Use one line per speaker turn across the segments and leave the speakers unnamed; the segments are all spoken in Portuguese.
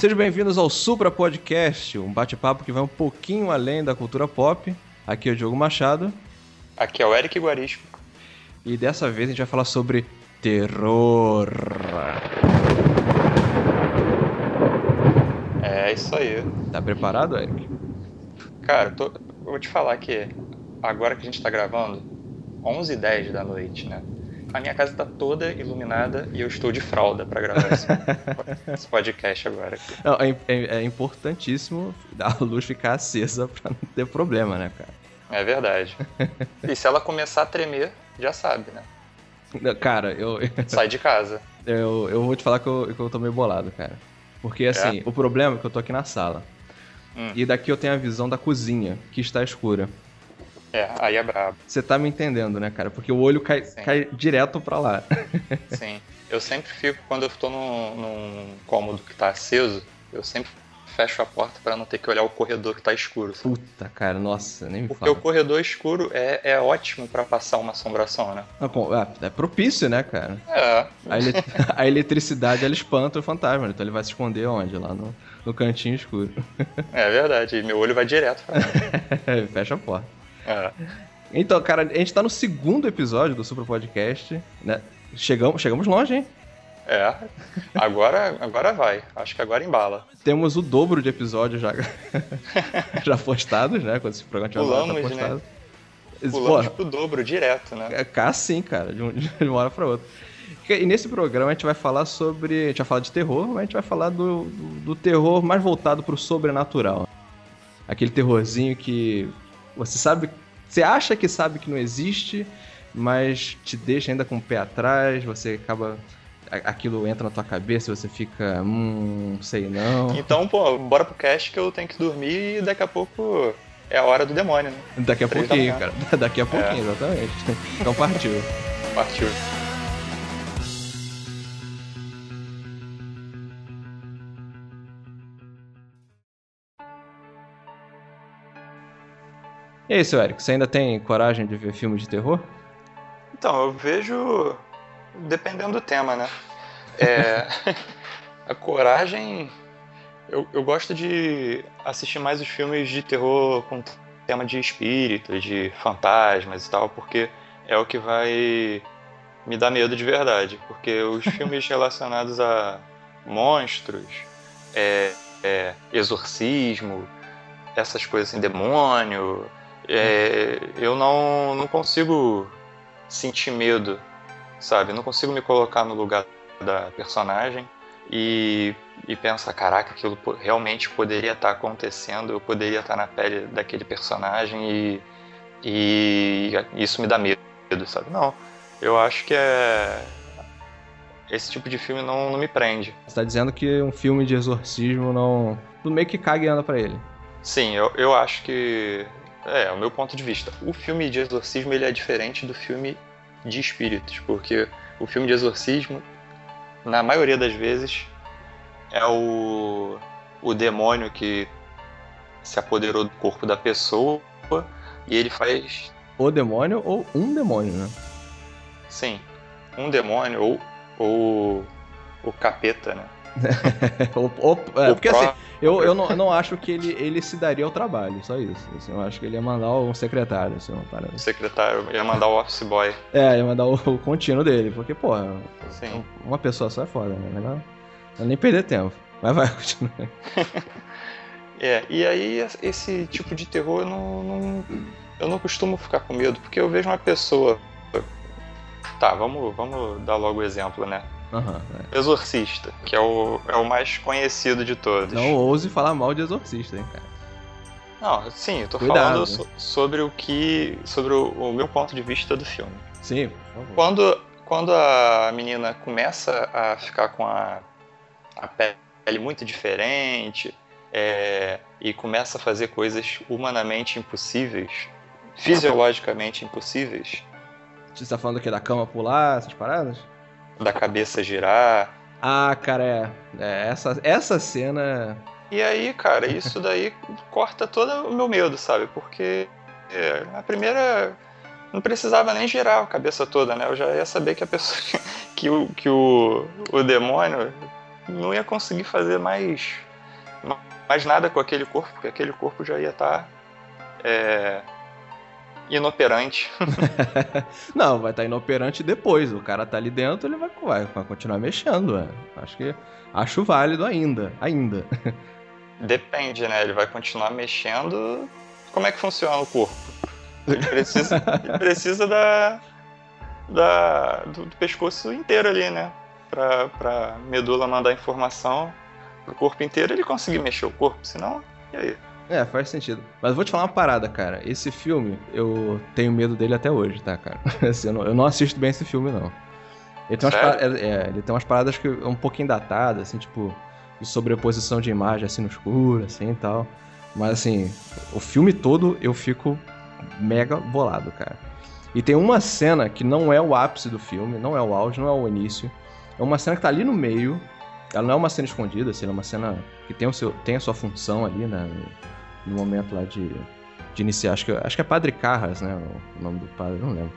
Sejam bem-vindos ao Supra Podcast, um bate-papo que vai um pouquinho além da cultura pop. Aqui é o Diogo Machado.
Aqui é o Eric Guarisco.
E dessa vez a gente vai falar sobre terror.
É isso aí.
Tá preparado, Eric?
Cara, tô, eu vou te falar que agora que a gente tá gravando, 11h10 da noite, né? A minha casa tá toda iluminada e eu estou de fralda para gravar esse, esse, podcast agora.
Não, é, é, é, importantíssimo a luz ficar acesa para não ter problema, né, cara?
É verdade. E se ela começar a tremer, já sabe, né?
Cara, eu.
Sai de casa.
Eu, eu vou te falar que eu, que eu tô meio bolado, cara. Porque assim, é? o problema é que eu tô aqui na sala. Hum. E daqui eu tenho a visão da cozinha, que está escura.
É, aí é brabo.
Você tá me entendendo, né, cara? Porque o olho cai, cai direto pra lá.
Sim. Eu sempre fico, quando eu tô num, num cômodo que tá aceso, eu sempre fecho a porta para não ter que olhar o corredor que tá escuro.
Sabe? Puta, cara, nossa, nem me
Porque
fala.
o corredor escuro é, é ótimo para passar uma assombração, né?
É, é propício, né, cara?
É.
A, ele... a, eletricidade, ela espanta o fantasma, então ele vai se esconder onde? Lá no, no cantinho escuro.
É verdade, meu olho vai direto pra
Fecha a porta. É. Então, cara, a gente tá no segundo episódio do Super Podcast, né? Chegamos, chegamos longe, hein?
É, agora, agora vai. Acho que agora embala.
Temos o dobro de episódios já, já postados, né? Quando esse programa tiver
Pulamos, tá postado. Né? Pulamos pro dobro direto, né?
É cá sim, cara, de, de uma hora pra outra. E nesse programa a gente vai falar sobre. A gente vai falar de terror, mas a gente vai falar do, do, do terror mais voltado pro sobrenatural. Aquele terrorzinho que você sabe. Você acha que sabe que não existe, mas te deixa ainda com o pé atrás, você acaba. Aquilo entra na tua cabeça e você fica. Hum, sei não.
Então, pô, bora pro cast que eu tenho que dormir e daqui a pouco é a hora do demônio, né?
Daqui a pouquinho, cara. Daqui a pouquinho, é. exatamente. Então partiu.
Partiu.
E aí, seu Eric, você ainda tem coragem de ver filmes de terror?
Então, eu vejo dependendo do tema, né? É, a coragem. Eu, eu gosto de assistir mais os filmes de terror com tema de espírito, de fantasmas e tal, porque é o que vai me dar medo de verdade. Porque os filmes relacionados a monstros, é, é, exorcismo, essas coisas assim, demônio, é, eu não, não consigo sentir medo, sabe? Não consigo me colocar no lugar da personagem e, e pensar, caraca, aquilo realmente poderia estar acontecendo, eu poderia estar na pele daquele personagem e, e isso me dá medo, sabe? Não, eu acho que é esse tipo de filme não, não me prende.
Você tá dizendo que um filme de exorcismo não. Tu meio que caga e anda pra ele.
Sim, eu, eu acho que é, é o meu ponto de vista. O filme de exorcismo ele é diferente do filme de espíritos, porque o filme de exorcismo, na maioria das vezes, é o, o demônio que se apoderou do corpo da pessoa e ele faz.
O demônio ou um demônio, né?
Sim, um demônio ou, ou o capeta, né?
é, porque assim, eu, eu, não, não acho que ele, ele se daria ao trabalho, só isso. Assim, eu acho que ele ia mandar um secretário, assim, uma
parada. secretário, ia mandar o office boy.
É, ia mandar o, o contínuo dele, porque, pô, Sim. uma pessoa só é foda, né? Melhor nem perder tempo. Mas vai, continua.
é, e aí esse tipo de terror eu não, não, eu não costumo ficar com medo, porque eu vejo uma pessoa. Tá, vamos, vamos dar logo o exemplo, né?
Uhum,
é. Exorcista, que é o, é o mais conhecido de todos.
Não ouse falar mal de Exorcista, hein, cara.
Não, sim, eu tô Cuidado, falando so, sobre o que. sobre o, o, meu ponto de vista do filme.
Sim, por favor.
Quando, quando a menina começa a ficar com a, a pele muito diferente é, e começa a fazer coisas humanamente impossíveis, fisiologicamente impossíveis.
Você tá falando que da cama pular, essas paradas?
Da cabeça girar.
Ah, cara, é. é essa, essa cena.
E aí, cara, isso daí corta todo o meu medo, sabe? Porque é, a primeira não precisava nem girar a cabeça toda, né? Eu já ia saber que a pessoa. que o, que o, o demônio não ia conseguir fazer mais mais nada com aquele corpo, porque aquele corpo já ia estar tá, é, inoperante.
não, vai estar tá inoperante depois. O cara tá ali dentro, ele vai, vai, vai continuar mexendo. É. Acho que acho válido ainda, ainda.
Depende, né? Ele vai continuar mexendo. Como é que funciona o corpo? Ele precisa, ele precisa da, da do, do, pescoço inteiro ali, né? Pra, pra medula mandar informação pro corpo inteiro ele conseguir mexer o corpo, senão, e aí?
É, faz sentido. Mas vou te falar uma parada, cara. Esse filme, eu tenho medo dele até hoje, tá, cara? Assim, eu, não, eu não assisto bem esse filme, não. Ele tem, umas paradas, é, ele tem umas paradas que é um pouquinho datadas, assim, tipo, de sobreposição de imagem, assim, no escuro, assim, e tal. Mas, assim, o filme todo eu fico mega bolado, cara. E tem uma cena que não é o ápice do filme, não é o auge, não é o início. É uma cena que tá ali no meio. Ela não é uma cena escondida, assim, é uma cena que tem, o seu, tem a sua função ali, né? No momento lá de, de iniciar. Acho que, acho que é Padre Carras, né? O nome do padre, não lembro.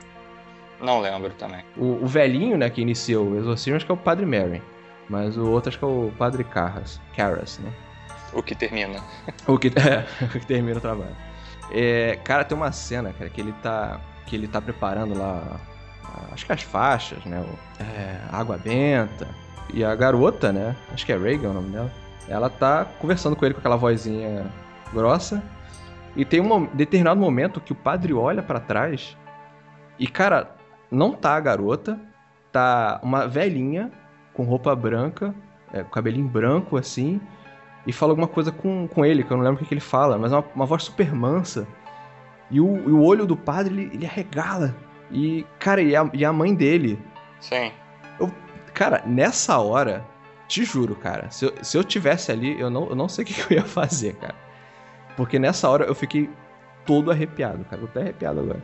Não lembro também.
O, o velhinho, né, que iniciou o exorcismo, acho que é o Padre Mary. Mas o outro acho que é o Padre Carras. Carras, né?
O que termina.
o, que, é, o que termina o trabalho. É, cara, tem uma cena, cara, que ele tá. Que ele tá preparando lá. Acho que as faixas, né? É, água benta. E a garota, né? Acho que é Reagan o nome dela. Ela tá conversando com ele com aquela vozinha grossa. E tem um determinado momento que o padre olha para trás e, cara, não tá a garota, tá uma velhinha com roupa branca, é, com cabelinho branco assim, e fala alguma coisa com, com ele, que eu não lembro o que, que ele fala, mas é uma, uma voz super mansa. E o, e o olho do padre, ele, ele arregala. E, cara, e a, e a mãe dele.
Sim.
Eu, cara, nessa hora, te juro, cara, se eu, se eu tivesse ali, eu não, eu não sei o que, que eu ia fazer, cara. Porque nessa hora eu fiquei todo arrepiado, cara. Eu tô até arrepiado agora.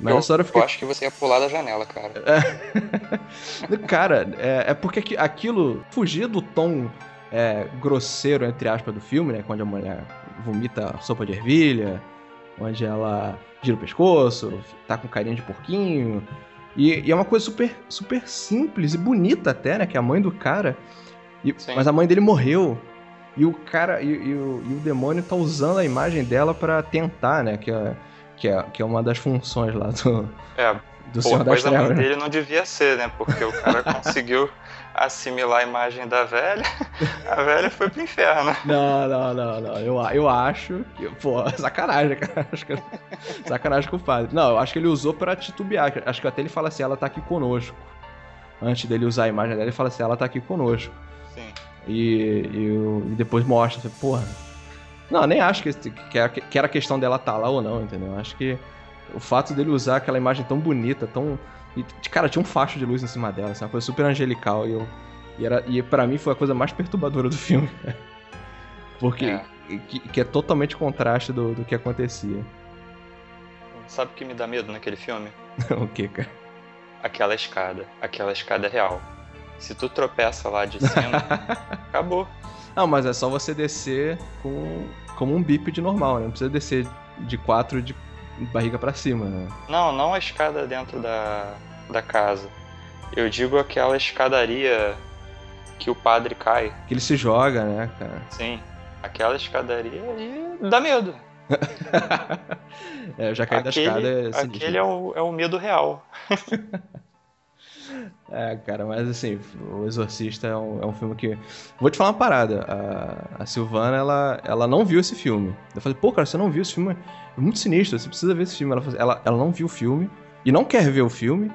Mas eu, nessa hora eu fiquei. Eu acho que você ia pular da janela, cara.
Cara, é, é, porque aquilo fugia do tom é, grosseiro, entre aspas, do filme, né? Quando a mulher vomita sopa de ervilha, onde ela gira o pescoço, tá com carinha de porquinho. E, e, é uma coisa super, super simples e bonita até, né? Que é a mãe do cara. E, mas a mãe dele morreu. E o cara, e, e, o, e o demônio tá usando a imagem dela para tentar, né? Que é, que, é, que é uma das funções lá do.
É, do pô, Senhor das Trevas. dele não devia ser, né? Porque o cara conseguiu assimilar a imagem da velha, a velha foi pro inferno.
Não, não, não, não. Eu, eu acho que. Pô, sacanagem, cara. Acho que, sacanagem com o padre. Não, eu acho que ele usou para titubear. Acho que até ele fala assim, ela tá aqui conosco. Antes dele usar a imagem dela, ele fala assim, ela tá aqui conosco.
Sim.
E, e, e depois mostra, porra. Não, nem acho que, que, era, que era questão dela estar tá lá ou não, entendeu? Acho que o fato dele usar aquela imagem tão bonita, tão. E, cara, tinha um facho de luz em cima dela, assim, uma coisa super angelical. E, eu, e, era, e pra mim foi a coisa mais perturbadora do filme. Porque. É. Que, que, é totalmente contraste do, do que acontecia.
Sabe o que me dá medo naquele filme?
o que, cara?
Aquela escada. Aquela escada real. Se tu tropeça lá de cima, acabou.
Não, mas é só você descer com, como um bípede normal, né? Não precisa descer de quatro de barriga para cima, né?
Não, não a escada dentro da, da casa. Eu digo aquela escadaria que o padre cai.
Que ele se joga, né, cara?
Sim. Aquela escadaria aí dá medo.
é, eu já caí aquele, da escada.
É aquele é o, é o medo real.
É, cara, mas assim, O Exorcista é um, é um filme que. Vou te falar uma parada. A, a, Silvana, ela, ela não viu esse filme. Eu falei, pô, cara, você não viu esse filme? É muito sinistro, você precisa ver esse filme. Ela, ela, ela não viu o filme e não quer ver o filme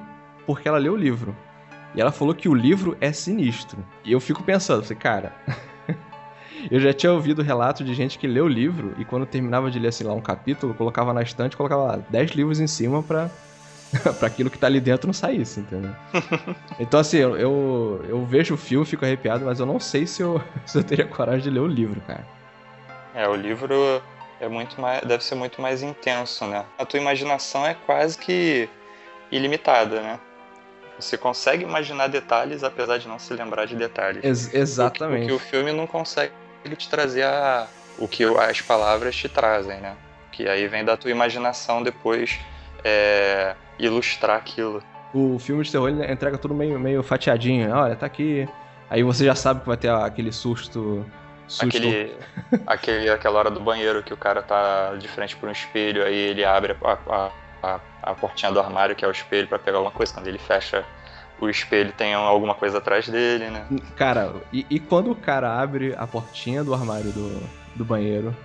porque ela leu o livro. E ela falou que o livro é sinistro. E eu fico pensando, falei, cara. eu já tinha ouvido relato de gente que leu o livro e quando terminava de ler, assim, lá um capítulo, colocava na estante, colocava lá 10 livros em cima pra para aquilo que tá ali dentro não saísse, entendeu? então, assim, eu, eu, eu, vejo o filme, fico arrepiado, mas eu não sei se eu, se eu teria coragem de ler o livro, cara.
É, o livro é muito mais, deve ser muito mais intenso, né? A tua imaginação é quase que ilimitada, né? Você consegue imaginar detalhes, apesar de não se lembrar de detalhes.
Ex exatamente.
O que, o que, o filme não consegue te trazer a, o que as palavras te trazem, né? Que aí vem da tua imaginação depois é, ilustrar aquilo.
O filme de terror ele entrega tudo meio, meio fatiadinho. Olha, tá aqui. Aí você já sabe que vai ter aquele susto Susto.
Aquele, aquele, aquela hora do banheiro que o cara tá de frente por um espelho, aí ele abre a, a, a, a portinha do armário, que é o espelho, para pegar alguma coisa. Quando ele fecha o espelho, tem alguma coisa atrás dele, né?
Cara, e, e quando o cara abre a portinha do armário do, do banheiro,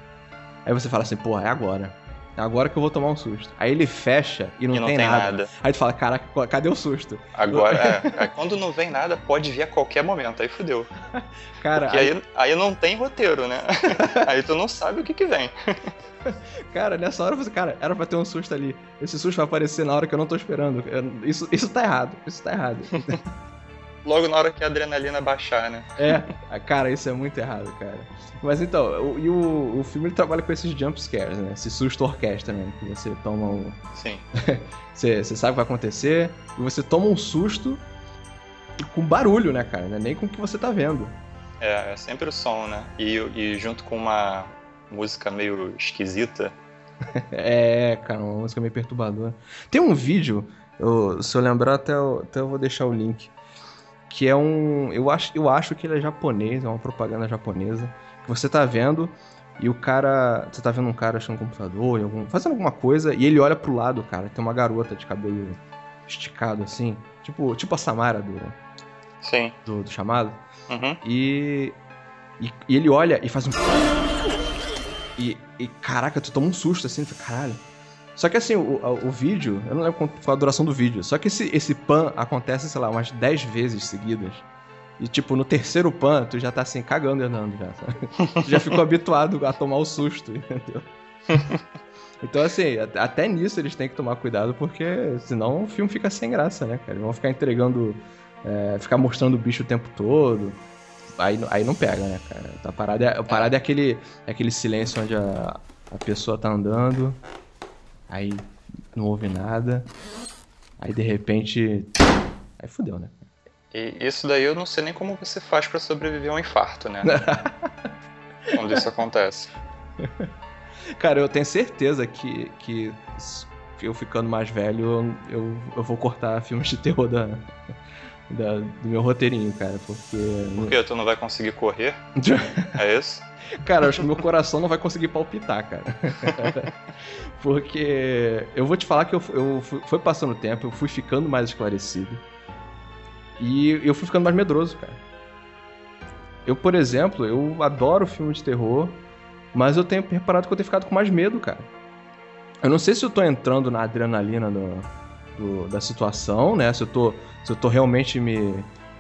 aí você fala assim, porra, é agora. Agora que eu vou tomar um susto. Aí ele fecha e não,
E não
tem,
tem
nada.
nada.
Aí tu fala, caraca, cadê o susto?
Agora, é, é, quando não vem nada, pode vir a qualquer momento, aí fudeu.
Cara,
Porque aí, aí não tem roteiro, né? Aí tu não sabe o que que vem.
Cara, nessa hora você, cara, era pra ter um susto ali. Esse susto vai aparecer na hora que eu não tô esperando. Eu- Isso, isso tá errado. Isso tá errado.
Logo na hora que a adrenalina baixar, né?
é, cara, isso é muito errado, cara. Mas então, o, e o, o filme ele trabalha com esses jump scares, né? Esse susto orquestra, né? Que você toma um.
Sim.
Você, você sabe o que vai acontecer e você toma um susto com barulho, né, cara? Não é nem com o que você tá vendo.
É, é sempre o som, né? E, e junto com uma música meio esquisita.
É, cara, uma música meio perturbadora. Tem um vídeo, eu- se eu lembrar, até eu, até eu vou deixar o link. Que é um. Eu acho, eu acho que ele é japonês, é uma propaganda japonesa. Que você tá vendo e o cara. Você tá vendo um cara achando um computador, algum- fazendo alguma coisa, e ele olha pro lado, cara. Tem uma garota de cabelo esticado assim. Tipo, tipo a Samara do,
Sim.
do, do chamado.
Uhum.
E, e, e ele olha e faz um. E, e caraca, tu toma um susto assim, tu fala, caralho. Só que assim, o, o, vídeo, eu não lembro foi a duração do vídeo, só que esse, esse pan acontece, sei lá, umas 10 vezes seguidas. E tipo, no terceiro pan, tu já tá assim, cagando e andando já, sabe? Tu já ficou habituado a tomar o susto, entendeu? Então, assim, at- até nisso eles têm que tomar cuidado, porque senão o filme fica sem graça, né, cara? Eles vão ficar entregando, é, ficar mostrando o bicho o tempo todo. Aí, não- aí não pega, né, cara? A parada é, a parada é aquele, é aquele silêncio onde a, a pessoa tá andando, aí não ouve nada, aí de repente. Aí fudeu, né?
E isso daí eu não sei nem como você faz pra sobreviver a um infarto, né? Quando isso acontece.
Cara, eu tenho certeza que, que eu ficando mais velho, eu, eu, eu vou cortar filmes de terror da, da- do meu roteirinho, cara, porque.
Porque tu não vai conseguir correr, é isso?
Cara, acho que meu coração não vai conseguir palpitar, cara. Porque eu vou te falar que eu, eu fui, foi passando o tempo, eu fui ficando mais esclarecido. E eu fui ficando mais medroso, cara. Eu, por exemplo, eu adoro filme de terror, mas eu tenho reparado que eu tenho ficado com mais medo, cara. Eu não sei se eu tô entrando na adrenalina do, do- da situação, né? Se eu tô, se eu tô realmente me,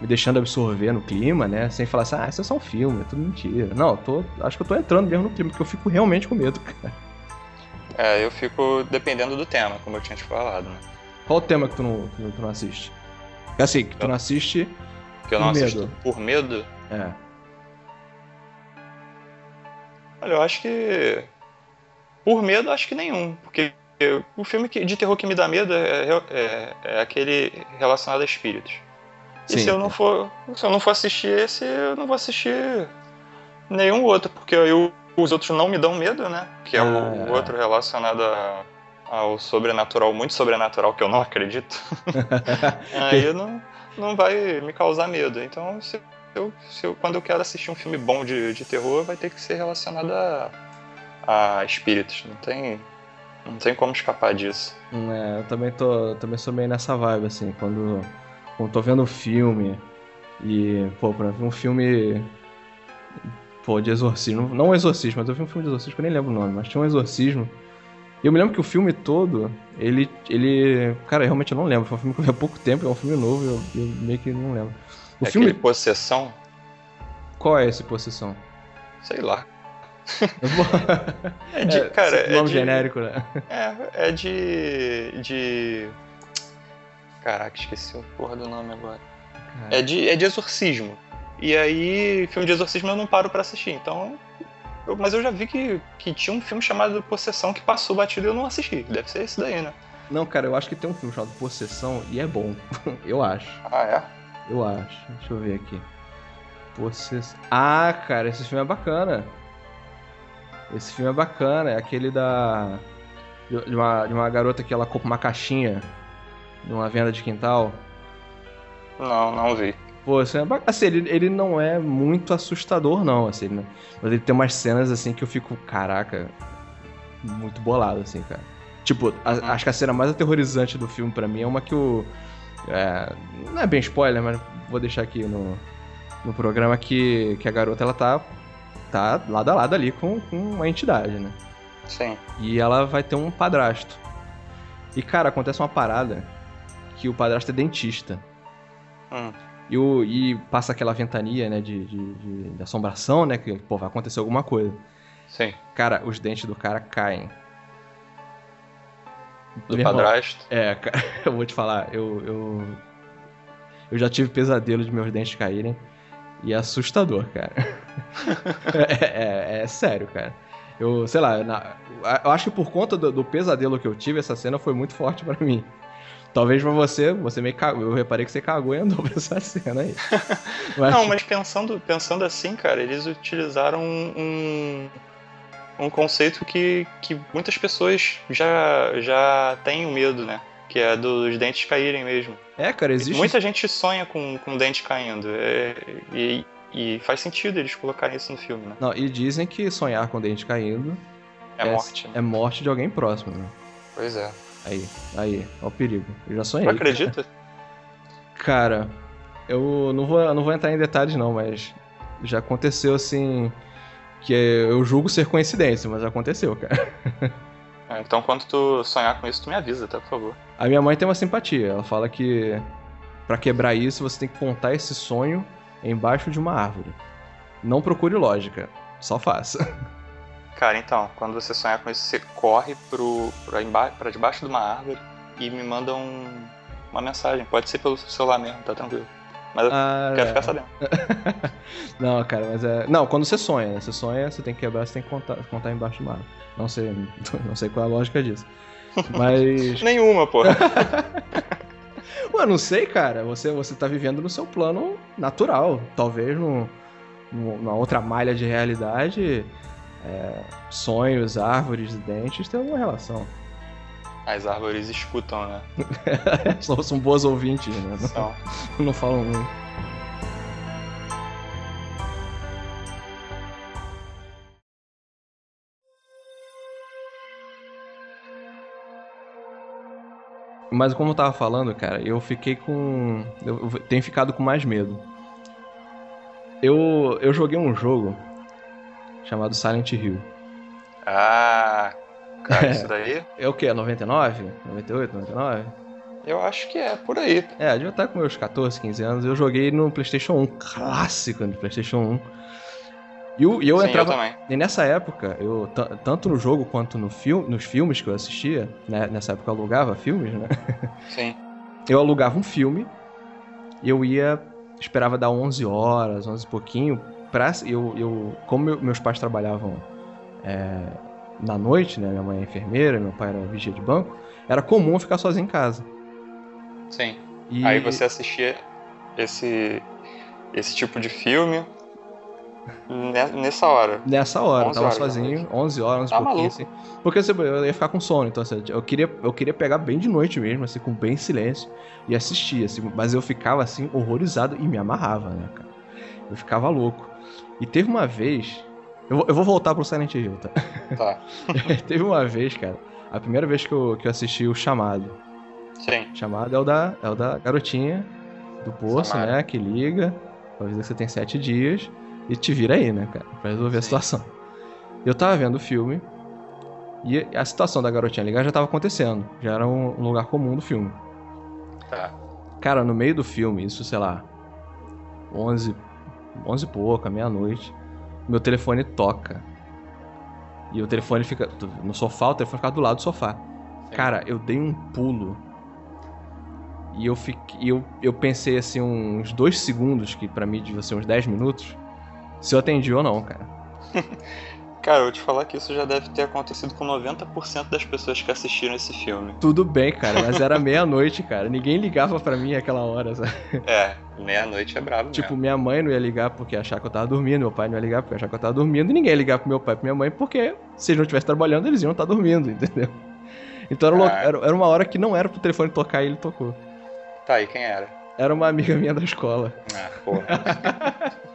me deixando absorver no clima, né? Sem falar assim, ah, isso é só um filme, é tudo mentira. Não, eu tô, acho que eu tô entrando mesmo no clima, porque eu fico realmente com medo, cara.
É, eu fico dependendo do tema, como eu tinha te falado, né?
Qual o tema que tu não, que tu não assiste? Assim, que tu não assiste,
Porque eu não
Por
assisto
medo.
por medo.
é.
Olha, eu acho que. Por medo, acho que nenhum. Porque o filme que- de terror que me dá medo é, é- é aquele relacionado a espíritos. E
Sim.
se eu não for. Se eu não for assistir esse, eu não vou assistir nenhum outro, porque o- os outros não me dão medo, né? Que é o,
Ah,
o outro relacionado a- ao sobrenatural, muito sobrenatural, que eu não acredito. aí não, não vai me causar medo. Então, se eu, se eu- quando eu quero assistir um filme bom de, de terror, vai ter que ser relacionado a, a espíritos. Não tem, não tem como escapar disso.
É, eu também tô. Também sou meio nessa vibe, assim, quando, quando tô vendo um filme e, pô, pra ver um filme. Pô, de exorcismo. Não um exorcismo, mas eu vi um filme de exorcismo que eu nem lembro o nome, mas tinha um exorcismo. E eu me lembro que o filme todo, ele. ele. Cara, realmente eu não lembro. Foi um filme que eu vi há pouco tempo, é um filme novo, eu, eu meio que não lembro. O
é
filme.
aquele possessão,
Qual é esse possessão?
sei lá.
Vou-
É de, cara, é
nome
de,
genérico, né?
É, é de. de. Caraca, esqueci o porra do nome agora. É de, é de exorcismo. E aí, filme de exorcismo eu não paro pra assistir. Então. eu- mas eu já vi que, que tinha um filme chamado Possessão que passou batido e eu não assisti. Deve ser esse daí, né?
Não, cara, eu acho que tem um filme chamado Possessão e é bom. eu acho.
Ah, é?
Eu acho. Deixa eu ver aqui. Possessão. Ah, cara, esse filme é bacana. Esse filme é bacana. É aquele da. De uma, de uma garota que ela compra uma caixinha de uma venda de quintal.
Não, não vi.
Pô, assim, é assim ele, ele não é muito assustador, não, assim, né? mas ele tem umas cenas assim que eu fico, caraca, muito bolado, assim, cara. Tipo, a, uhum. acho que a cena mais aterrorizante do filme para mim é uma que o. É, não é bem spoiler, mas vou deixar aqui no, no programa que, que a garota ela tá, tá lado a lado ali com, com uma entidade, né?
Sim.
E ela vai ter um padrasto. E, cara, acontece uma parada que o padrasto é dentista.
Hum.
E, o, e passa aquela ventania, né, de, de, de, de assombração, né, que, pô, vai acontecer alguma coisa.
Sim.
Cara, os dentes do cara caem.
Do Meu padrasto?
Irmão, é, cara, eu vou te falar, eu, eu. Eu já tive pesadelo de meus dentes caírem. E é assustador, cara. é, é, é, sério, cara. Eu, sei lá, na, eu acho que por conta do, do, pesadelo que eu tive, essa cena foi muito forte para mim. Talvez pra você, você meio cagou. Eu reparei que você cagou e andou pra essa cena aí.
Mas... Não, mas pensando, pensando assim, cara, eles utilizaram um, um conceito que, que muitas pessoas já, já têm medo, né? Que é dos dentes caírem mesmo.
É, cara, existe.
Muita gente sonha com, com dente caindo. É, e, e faz sentido eles colocarem isso no filme, né?
Não, e dizem que sonhar com dente caindo
é, é morte. Né?
É morte de alguém próximo, né?
Pois é.
Aí, aí, ó o perigo. Eu já sonhei.
Não acredita?
Cara, eu não vou, não vou entrar em detalhes não, mas já aconteceu assim que eu julgo ser coincidência, mas aconteceu, cara.
Então quando tu sonhar com isso, tu me avisa, tá, por favor.
A minha mãe tem uma simpatia, ela fala que para quebrar isso você tem que contar esse sonho embaixo de uma árvore. Não procure lógica, só faça.
Cara, então, quando você sonhar com isso, você corre pro, pra, pra debaixo de uma árvore e me manda um, uma mensagem. Pode ser pelo celular mesmo, tá tranquilo. Mas eu ah, quero é. ficar sabendo.
não, cara, mas é. Não, quando você sonha, né? Você sonha, você tem que quebrar, você tem que contar, contar embaixo de uma árvore. Não sei, não sei qual é a lógica disso. Mas.
Nenhuma, pô.
Ué, não sei, cara. Você, você tá vivendo no seu plano natural. Talvez no, numa outra malha de realidade é, sonhos, árvores e dentes têm alguma relação.
As árvores escutam, né?
são, são boas ouvintes, né?
São.
Não, não falam muito. Mas como eu tava falando, cara, eu fiquei com. Eu tenho ficado com mais medo. Eu, eu joguei um jogo chamado Silent Hill.
Ah, cara, isso daí?
É o que? 99? 98, 99?
Eu acho que é, por aí.
É, devia estar com meus 14, 15 anos. Eu joguei no PlayStation 1, clássico do PlayStation 1. E eu, e eu
Sim,
entrava.
Eu
e nessa época, eu tanto no jogo quanto no filme, nos filmes que eu assistia, né? Nessa época eu alugava filmes, né?
Sim.
Eu alugava um filme, eu ia. Esperava dar 11 horas, 11 e pouquinho, pra, eu, eu, como meus pais trabalhavam é, na noite, né? Minha mãe é enfermeira, meu pai era vigia de banco, era comum eu ficar sozinho em casa.
Sim. E... Aí você assistia esse, esse tipo de filme nessa hora.
Nessa hora, tava sozinho, 11 horas, 11 tá pouquinho, assim. Porque assim, eu ia ficar com sono, então assim, eu queria, eu queria pegar bem de noite mesmo, assim, com bem silêncio, e assistir, assim, mas eu ficava assim, horrorizado e me amarrava, né, cara? Eu ficava louco. E teve uma vez. Eu vou, eu vou voltar pro Silent Hill, tá?
Tá.
teve uma vez, cara. A primeira vez que eu, que eu assisti o chamado.
Sim.
O chamado é o da, é o da garotinha do poço, né? Que liga, avisa que você tem sete dias e te vira aí, né, cara? Pra resolver Sim. a situação. Eu tava vendo o filme e a situação da garotinha ligar já tava acontecendo. Já era um, lugar comum do filme.
Tá.
Cara, no meio do filme, isso, sei lá, 11, 11 e pouca, meia-noite, meu telefone toca. E o telefone fica no sofá, o telefone fica do lado do sofá. Sim. Cara, eu dei um pulo. E eu fiquei, eu, eu pensei assim uns dois segundos, que para mim devia ser uns 10 minutos, se eu atendi ou não, cara.
Cara, eu vou te falar que isso já deve ter acontecido com 90% das pessoas que assistiram esse filme.
Tudo bem, cara, mas era meia-noite, cara. Ninguém ligava para mim aquela hora, sabe?
É, meia-noite é brabo
Tipo,
mesmo.
minha mãe não ia ligar porque achar que eu tava dormindo, meu pai não ia ligar porque achar que eu tava dormindo, e ninguém ia ligar pro meu pai e pra minha mãe porque se eles não estivessem trabalhando, eles iam estar tá dormindo, entendeu? Então era, ah. era, era, uma hora que não era pro telefone tocar e ele tocou.
Tá, e quem era?
Era uma amiga minha da escola.
Ah, porra.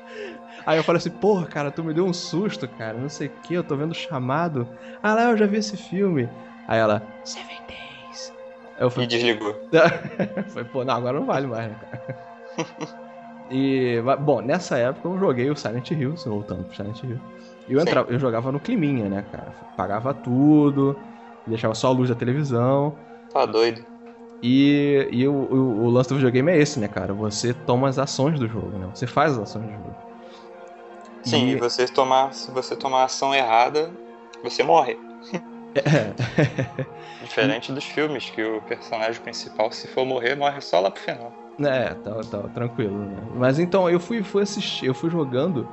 Aí eu falei assim, porra, cara, tu me deu um susto, cara, não sei o que, eu tô vendo o chamado. Ah lá, eu já vi esse filme. Aí ela, Seven Days. Eu
E
falei,
desligou.
Falei, pô, não, agora não vale mais, né, cara? E, bom, nessa época eu joguei o Silent Hill, voltando pro Silent Hill. E eu,
Sim.
entrava, eu jogava no climinha, né, cara? Pagava tudo, deixava só a luz da televisão.
Tá doido.
E, e o, o, o lance do videogame é esse, né, cara? Você toma as ações do jogo, né? Você faz as ações do jogo.
Sim,
E-
você tomar, se você tomar a ação errada, você morre.
É,
Diferente dos filmes, que o personagem principal, se for morrer, morre só lá pro final.
É, tá, tá tranquilo, né? Mas então, eu fui, fui assistir, eu fui jogando,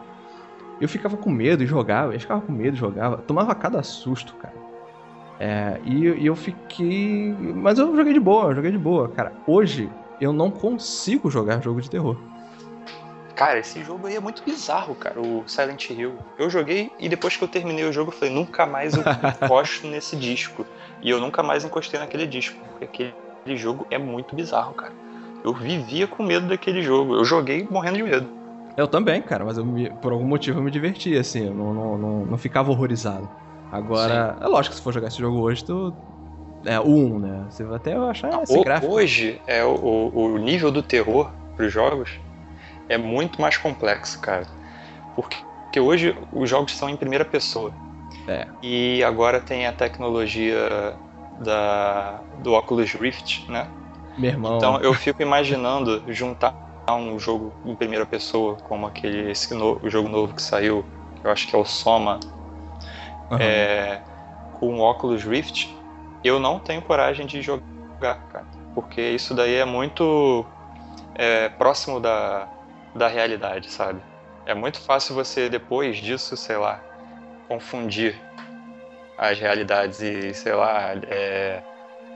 eu ficava com medo e jogava, eu ficava com medo e jogava, tomava cada susto, cara. É, e, e eu fiquei. Mas eu joguei de boa, eu joguei de boa, cara. Hoje eu não consigo jogar jogo de terror.
Cara, esse jogo aí é muito bizarro, cara, o Silent Hill. Eu joguei e depois que eu terminei o jogo, eu falei, nunca mais eu encosto nesse disco. E eu nunca mais encostei naquele disco, porque aquele jogo é muito bizarro, cara. Eu vivia com medo daquele jogo. Eu joguei morrendo de medo.
Eu também, cara, mas eu me- por algum motivo eu me divertia, assim, eu não, não, não, não ficava horrorizado. Agora, é lógico que se for jogar esse jogo hoje, tu. É, o 1, né? Você vai até achar esse gráfico.
Hoje, é, o, o- o nível do terror pros jogos é muito mais complexo, cara. Porque, porque hoje os jogos são em primeira pessoa.
É.
E agora tem a tecnologia da, do Oculus Rift, né?
Meu irmão.
Então eu fico imaginando juntar um jogo em primeira pessoa, como aquele esse no- o jogo novo que saiu, que eu acho que é o Soma,
Aham.
é, com o Oculus Rift, eu não tenho coragem de jogar, cara. Porque isso daí é muito é, próximo da, da realidade, sabe? É muito fácil você, depois disso, sei lá, confundir as realidades e, sei lá, é,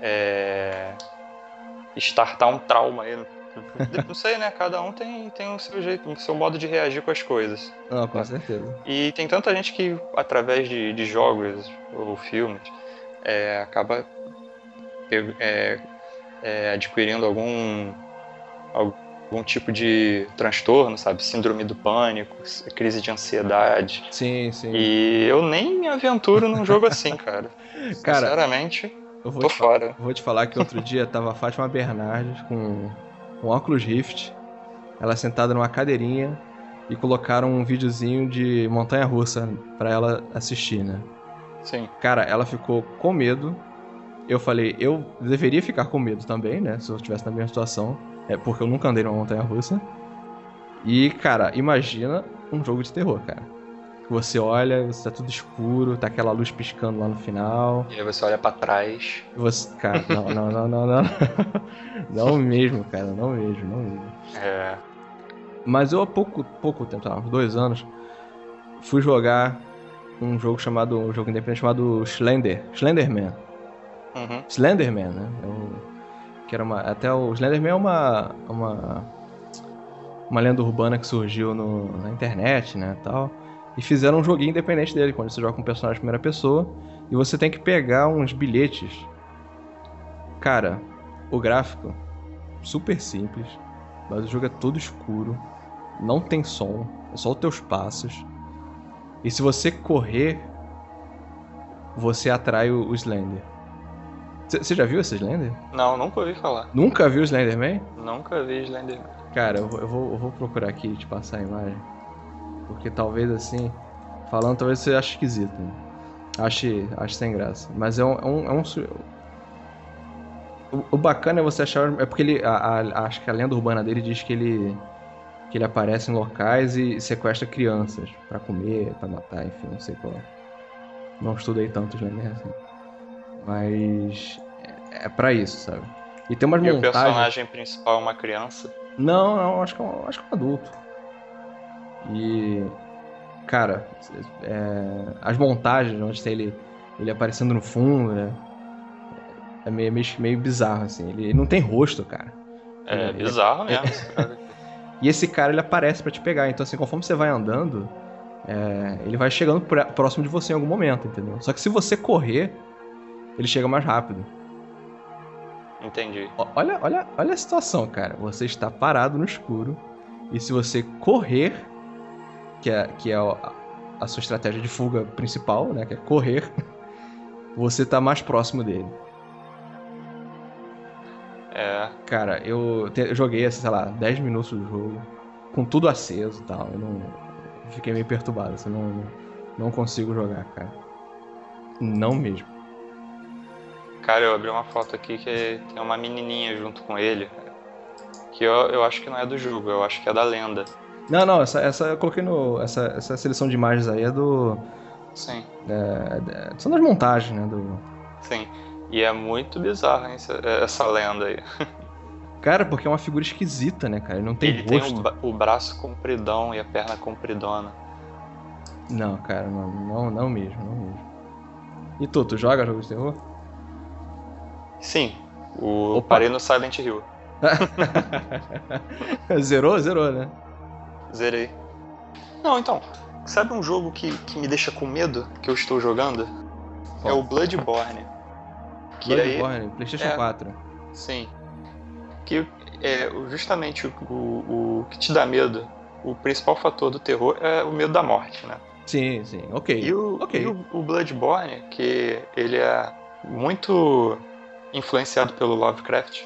é, startar um trauma aí. Não sei, né? Cada um tem, tem o seu jeito, o seu modo de reagir com as coisas.
Não, com certeza.
E tem tanta gente que, através de, de jogos ou filmes, é, acaba é, é, adquirindo algum, algum tipo de transtorno, sabe? Síndrome do pânico, crise de ansiedade.
Sim, sim.
E eu nem me aventuro num jogo assim, cara.
Cara,
Sinceramente,
eu vou
tô fora.
vou te falar que outro dia tava a Fátima Bernardes com um óculos Rift, ela sentada numa cadeirinha e colocaram um videozinho de montanha russa pra ela assistir, né?
Sim.
Cara, ela ficou com medo. Eu falei, eu deveria ficar com medo também, né? Se eu estivesse na mesma situação. É porque eu nunca andei numa montanha russa. E, cara, imagina um jogo de terror, cara. Você olha, você tá tudo escuro, tá aquela luz piscando lá no final.
E aí você olha pra trás.
Você, cara, não, não, não, não, não. Não mesmo, cara, não mesmo, não mesmo.
É,
Mas eu há pouco, pouco tempo, sei lá, uns dois anos, fui jogar um jogo chamado, um jogo independente chamado Slender, Slenderman.
uhum.
Slenderman, né? É o- que era uma, até o Slenderman é uma, uma, uma lenda urbana que surgiu no- na internet, né, tal. E fizeram um joguinho independente dele, quando você joga com um personagem em primeira pessoa e você tem que pegar uns bilhetes. Cara, o gráfico super simples, mas o jogo é todo escuro, não tem som, é só os teus passos. E se você correr, você atrai o Slender. Você já viu esse Slender?
Não, nunca ouvi falar.
Nunca viu o Slenderman?
Nunca vi Slenderman.
Cara, eu vou, eu vou, eu vou procurar aqui e te passar a imagem. Porque talvez assim, falando, talvez você ache esquisito. Né? Ache, ache sem graça. Mas é um. É um, é um o, o bacana é você achar. É porque ele. A, a- acho que a lenda urbana dele diz que ele. Que ele aparece em locais e sequestra crianças pra comer, pra matar, enfim, não sei qual. Não estudei tanto Slender assim. Mas. É, é pra isso, sabe? E tem umas
E o
montagens.
personagem principal é uma criança.
Não, não, acho que é um, acho que é um adulto. E. Cara, é, as montagens onde tem ele, ele aparecendo no fundo, né? É meio, meio, meio bizarro, assim. Ele, ele não tem rosto, cara.
É,
É,
bizarro mesmo. esse cara.
E esse cara, ele aparece pra te pegar. Então, assim, conforme você vai andando, é, ele vai chegando pra- próximo de você em algum momento, entendeu? Só que se você correr, ele chega mais rápido.
Entendi.
Olha, olha, olha a situação, cara. Você está parado no escuro e se você correr, que é, que é a, a sua estratégia de fuga principal, né? Que é correr, você tá mais próximo dele.
É.
Cara, eu, te, eu joguei, assim, sei lá, 10 minutos do jogo, com tudo aceso e tal. Eu não. Fiquei meio perturbado, assim, não, não consigo jogar, cara. Não mesmo.
Cara, eu abri uma foto aqui que tem uma menininha junto com ele. Que eu, eu acho que não é do jogo, eu acho que é da lenda.
Não, não, essa, essa eu coloquei no. Essa, essa seleção de imagens aí é do.
Sim.
É, é, são das montagens, né? Do...
Sim. E é muito bizarro hein, essa, essa lenda aí.
Cara, porque é uma figura esquisita, né, cara? Ele não tem
Ele
rosto.
tem o, o, braço compridão e a perna compridona.
Não, cara, não, não, não mesmo, não mesmo. E tu, tu joga jogos de terror?
Sim. O Opa. parei no Silent Hill.
zerou? Zerou, né?
Zerei. Não, então, sabe um jogo que, que me deixa com medo que eu estou jogando? É o Bloodborne.
Que Bloodborne, aí, PlayStation é, 4.
Sim. Que é justamente o, o, o que te dá medo, o principal fator do terror é o medo da morte, né?
Sim, sim, ok.
E o,
okay.
E o, o Bloodborne, que ele é muito influenciado pelo Lovecraft.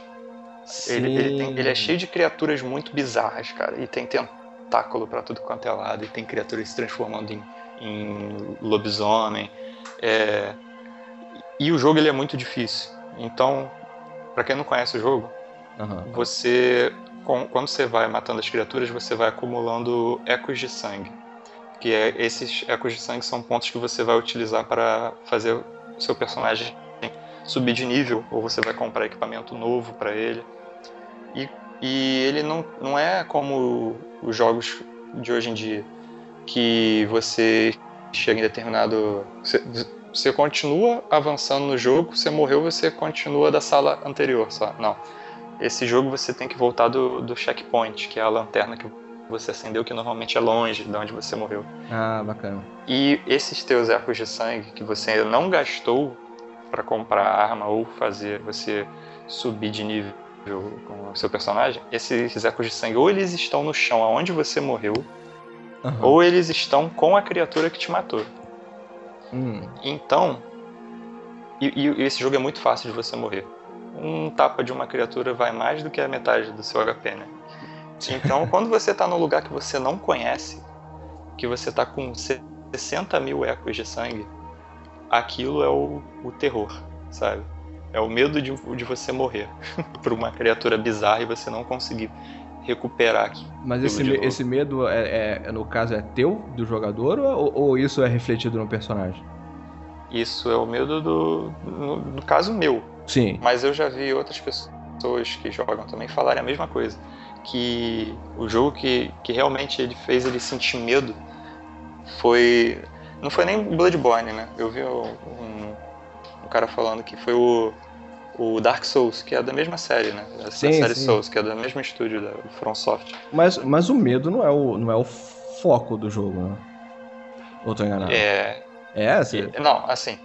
Ele, ele, tem, ele, é cheio de criaturas muito bizarras, cara. E tem tentáculo para tudo quanto é lado. E tem criaturas se transformando em, em lobisomem. É... E o jogo ele é muito difícil. Então, para quem não conhece o jogo, uhum. você quando você vai matando as criaturas, você vai acumulando ecos de sangue. Que é, esses ecos de sangue são pontos que você vai utilizar para fazer o seu personagem subir de nível, ou você vai comprar equipamento novo para ele. E, e ele não, não é como os jogos de hoje em dia, que você chega em determinado. Você, você continua avançando no jogo, você morreu, você continua da sala anterior só. Não. Esse jogo você tem que voltar do, do checkpoint, que é a lanterna que você acendeu, que normalmente é longe de onde você morreu.
Ah, bacana.
E esses teus ecos de sangue que você ainda não gastou para comprar arma ou fazer você subir de nível com o seu personagem, esses ecos de sangue ou eles estão no chão aonde você morreu, uhum. ou eles estão com a criatura que te matou.
Hum.
Então, e, e, esse jogo é muito fácil de você morrer. Um tapa de uma criatura vai mais do que a metade do seu HP, né? Então, quando você está num lugar que você não conhece, que você está com 60 mil ecos de sangue, aquilo é o, o terror, sabe? É o medo de, de você morrer por uma criatura bizarra e você não conseguir recuperar aqui.
Mas esse, esse medo, é, é, no caso, é teu, do jogador, ou, ou, isso é refletido no personagem?
Isso é o medo do. No, no, caso meu.
Sim.
Mas eu já vi outras pessoas que jogam também falarem a mesma coisa. Que o jogo que, que realmente ele fez ele sentir medo foi. Não foi nem Bloodborne, né? Eu vi um, um cara falando que foi o o Dark Souls, que é da mesma série, né? Da sim, série sim. Souls, que é do mesmo estúdio da From Soft.
Mas, mas o medo não é o, não é o foco do jogo, né? Ou tô enganado?
É.
É? Assim?
Não, assim.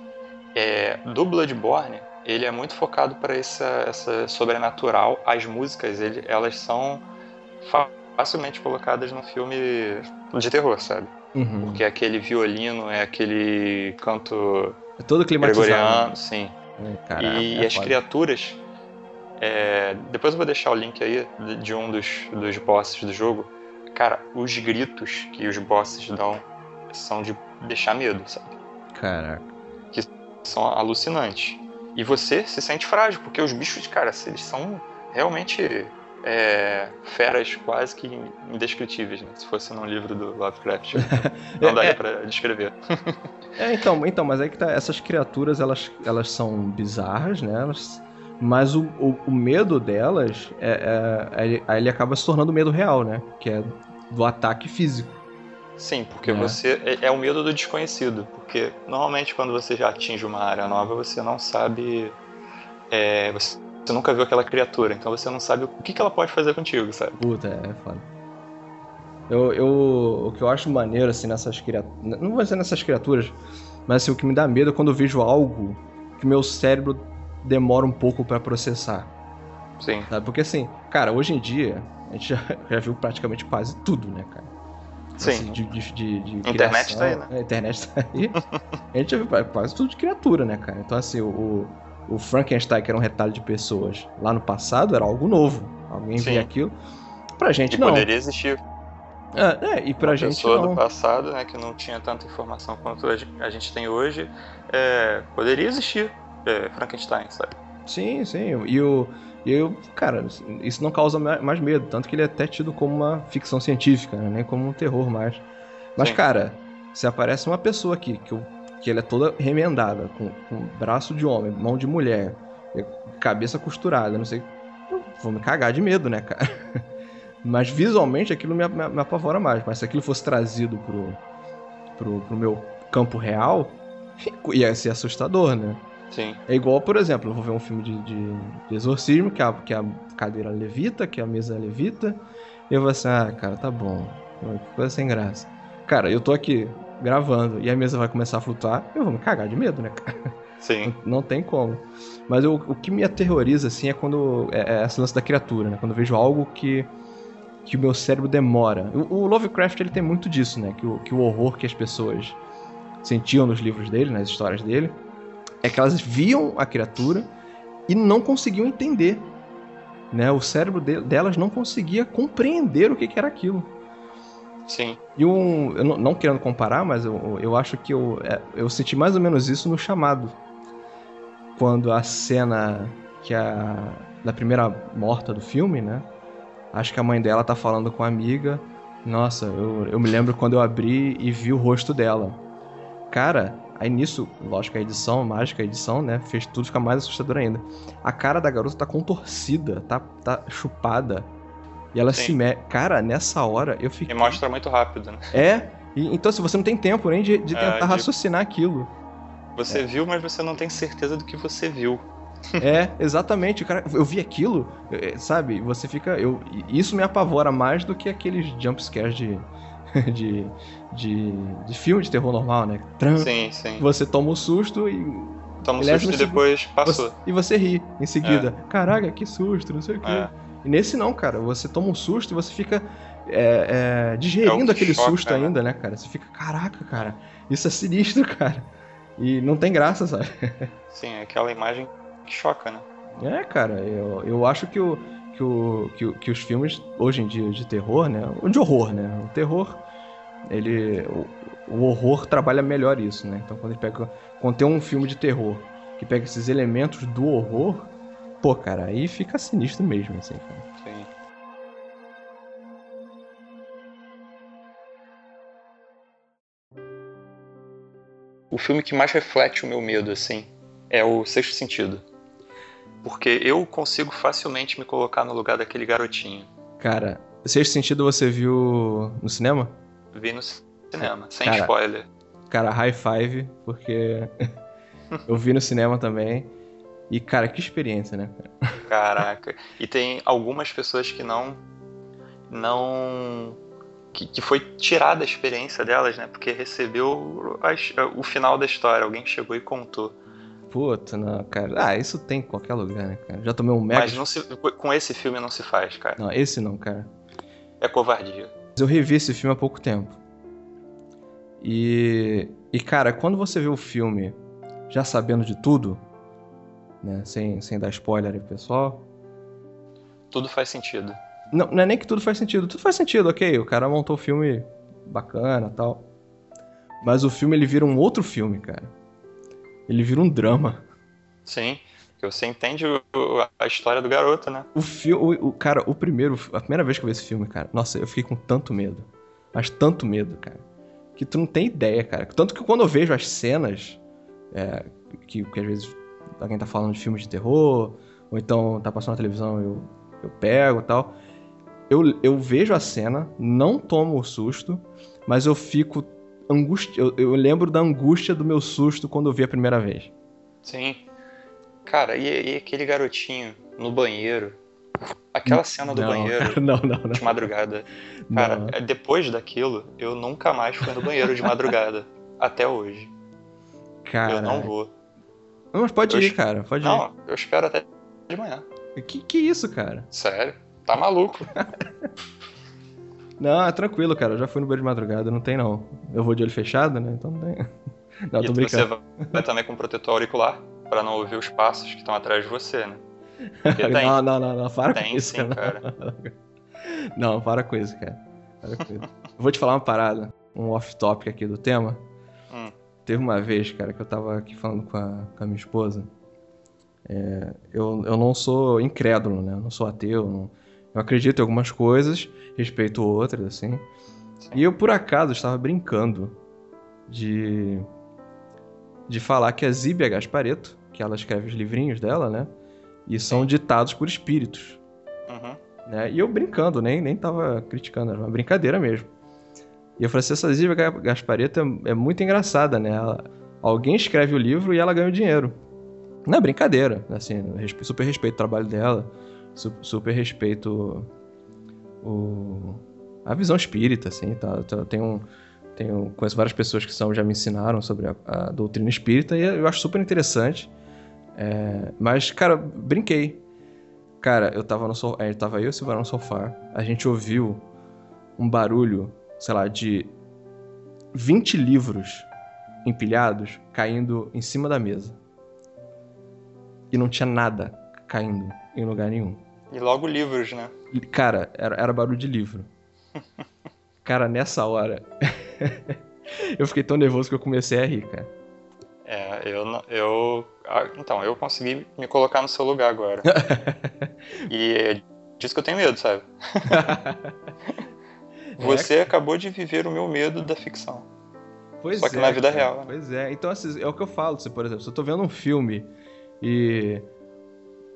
É, do Bloodborne, ele é muito focado para essa, essa sobrenatural. As músicas, ele, elas são facilmente colocadas no filme de terror, sabe?
Uhum.
Porque é aquele violino, é aquele canto.
É todo climatizado.
Gregoriano, sim.
Caraca,
e
é
as criaturas. É, depois eu vou deixar o link aí de um dos, dos bosses do jogo. Cara, os gritos que os bosses dão são de deixar medo, sabe?
Caraca.
Que são alucinantes. E você se sente frágil, porque os bichos, cara, eles são realmente é, feras quase que indescritíveis, né? Se fosse num livro do Lovecraft, não daria é, para descrever.
é, então, então, mas aí que tá, essas criaturas, elas, elas são bizarras, né? Elas, mas o, o, o, medo delas, é, é, é ele acaba se tornando medo real, né? Que é do ataque físico.
Sim, porque é. você é, é o medo do desconhecido, porque normalmente quando você já atinge uma área nova, você não sabe é, você você nunca viu aquela criatura, então você não sabe o que, que ela pode fazer contigo, sabe?
Puta, é foda. Eu, eu, o que eu acho maneiro, assim, nessas criaturas. Não vou dizer nessas criaturas, mas assim, o que me dá medo é quando eu vejo algo que meu cérebro demora um pouco para processar.
Sim.
Sabe? Porque assim, cara, hoje em dia, a gente já, já viu praticamente quase tudo, né, cara?
Sim.
Assim, de, de, de, de
Internet
criação.
tá aí, né?
É, A internet tá aí. a gente já viu quase tudo de criatura, né, cara? Então, assim, o, o Frankenstein, que era um retalho de pessoas lá no passado, era algo novo. Alguém
Sim.
via aquilo. Pra gente,
Que
não.
poderia existir
É, é, e pra
uma
gente
pessoa
não.
do passado, né, que não tinha tanta informação quanto a gen- a gente tem hoje, é, poderia existir é, Frankenstein, sabe?
Sim, sim. E o. E eu, cara, isso não causa ma- mais medo. Tanto que ele é até tido como uma ficção científica, né? Nem como um terror mais. Mas,
Sim.
cara, se aparece uma pessoa aqui, que, eu, que ela é toda remendada, com, com braço de homem, mão de mulher, cabeça costurada, não sei. Eu vou me cagar de medo, né, cara? Mas visualmente aquilo me, me, me apavora mais. Mas se aquilo fosse trazido pro, pro, pro meu campo real, ia ser assustador, né?
Sim.
É igual, por exemplo, eu vou ver um filme de, de, de exorcismo, que a, que a cadeira levita, que a mesa levita, e eu vou assim, ah, cara, tá bom. Que coisa sem graça. Cara, eu tô aqui gravando e a mesa vai começar a flutuar, eu vou me cagar de medo, né, cara?
Sim.
Não tem como. Mas eu- o que me aterroriza, assim, é quando. É, é esse lance da criatura, né? Quando eu vejo algo que. que o meu cérebro demora. O, o Lovecraft, ele tem muito disso, né? Que o, que o horror que as pessoas sentiam nos livros dele, nas histórias dele, é que elas viam a criatura e não conseguiam entender. Né? O cérebro de- delas não conseguia compreender o que, que era aquilo.
Sim.
E um, eu não, não querendo comparar, mas eu, eu acho que eu, é, eu senti mais ou menos isso no chamado. Quando a cena que a. da primeira morta do filme, né? Acho que a mãe dela tá falando com a amiga. Nossa, eu, eu me lembro quando eu abri e vi o rosto dela. Cara, aí nisso, lógico, a edição, mágica, a edição, né? Fez tudo ficar mais assustador ainda. A cara da garota tá contorcida, tá, tá chupada. E ela
Sim.
se mexe. Cara, nessa hora eu
E
fiquei.
mostra muito rápido, né?
É, e- então se você não tem tempo nem de, de
É,
tentar
de-
raciocinar aquilo.
Você viu, mas você não tem certeza do que você viu.
É, exatamente, cara, eu vi aquilo, eh, sabe? Você fica, eu, isso me apavora mais do que aqueles jump scares de de, de de filme de terror normal, né? Tran,
Sim, sim.
Você toma o susto e
Toma um
é
susto e
assim,
depois passou.
você, e você ri em seguida. Caraca, que susto, não sei o quê.
É.
E nesse não, cara, você toma um susto e você fica é, é, digerindo
É o que
aquele
choca,
susto
né?
ainda, né, cara? Você fica, caraca, cara, isso é sinistro, cara. E não tem graça, sabe?
Sim, é aquela imagem que choca, né?
É, cara, eu, eu acho que, o, que, o, que, o- que os filmes, hoje em dia, de terror, né? De horror, né? O terror, ele. O, o horror trabalha melhor isso, né? Então quando ele pega. Quando tem um filme de terror que pega esses elementos do horror, pô, cara, aí fica sinistro mesmo, assim, cara.
Sim. O filme que mais reflete o meu medo, assim, é o Sexto Sentido. Porque eu consigo facilmente me colocar no lugar daquele garotinho.
Cara, Sexto Sentido você viu no cinema?
Vi no cinema, sem
Cara.
spoiler.
Cara, high five, porque eu vi no cinema também. E, cara, que experiência, né?
Caraca. E tem algumas pessoas que não. Não. Que, que foi tirada a experiência delas, né? Porque recebeu as- o final da história. Alguém chegou e contou.
Puta, não, cara. Ah, isso tem em qualquer lugar, né, cara? Já tomei um mega.
Mas não se, com esse filme não se faz, cara.
Não, esse não, cara.
É covardia.
Eu revi esse filme há pouco tempo. E. E, cara, quando você vê o filme já sabendo de tudo, né? Sem, sem dar spoiler aí, pro pessoal.
Tudo faz sentido.
Não, não é nem que tudo faz sentido. Tudo faz sentido, ok. O cara montou o filme bacana tal. Mas o filme ele vira um outro filme, cara. Ele vira um drama.
Sim. Porque você entende o- a história do garoto, né?
O filme. O, o- cara, o primeiro. A primeira vez que eu vi esse filme, cara. Nossa, eu fiquei com tanto medo. Mas tanto medo, cara. Que tu não tem ideia, cara. Tanto que quando eu vejo as cenas. é, que, que às vezes alguém tá falando de filmes de terror. Ou então tá passando na televisão, eu, eu pego e tal. Eu, eu vejo a cena, não tomo o susto, mas eu fico angústia. Eu, eu lembro da angústia do meu susto quando eu vi a primeira vez.
Sim. Cara, e, e aquele garotinho no banheiro? Aquela cena do
não,
banheiro
Não, não, não.
de madrugada. Cara, é, depois daquilo, eu nunca mais fui no banheiro de madrugada. Até hoje.
Cara.
Eu não vou.
Não, mas pode
Eu
ir, cara. Pode ir.
Não, eu espero até de manhã.
Que que isso, cara?
Sério? Tá maluco?
não, é tranquilo, cara. Eu já fui no beiro de madrugada, não tem não. Eu vou de olho fechado, né? Então não tem. Não,
e
tô
você
brincando.
vai também com protetor auricular pra não ouvir os passos que estão atrás de você, né? Tem.
Não, não, não, não. Para
Tem
com isso,
sim,
cara. Não, para com isso, cara. Para com isso. Vou te falar uma parada, um off-topic aqui do tema. Teve uma vez, cara, que eu tava aqui falando com a, com a minha esposa. É, eu, eu não sou incrédulo, né? Eu não sou ateu. não- eu acredito em algumas coisas, respeito outras, assim.
Sim.
E eu, por acaso, estava brincando de, de falar que a Zíbia Gaspareto, que ela escreve os livrinhos dela, né? E são ditados por espíritos
Uhum.
né? E eu brincando, nem, nem tava criticando, era uma brincadeira mesmo. E eu falei assim, essa Gaspareto é, é muito engraçada, né? Ela- alguém escreve o livro e ela ganha o dinheiro. Não é brincadeira, assim, eu super respeito o trabalho dela, su- super respeito o, a visão espírita, assim, tá? Tá- Tenho, tenho, conheço várias pessoas que são, já me ensinaram sobre a, a doutrina espírita e eu acho super interessante. É, mas, cara, brinquei. Cara, eu tava no sofá. É, tava eu e o Silvano no sofá. A gente ouviu um barulho, sei lá, de 20 livros empilhados caindo em cima da mesa. E não tinha nada caindo em lugar nenhum.
E logo livros, né?
E, Cara, era, era barulho de livro. Cara, nessa hora. eu fiquei tão nervoso que eu comecei a rir, cara.
É, eu. Eu. ah, Então, eu consegui me colocar no seu lugar agora. e é disso que eu tenho medo, sabe? Você acabou de viver o meu medo da ficção.
Pois
Só que
é,
na vida
cara,
real, né?
Pois é. Então, assim, é o que eu falo. Se, por exemplo, se eu tô vendo um filme e.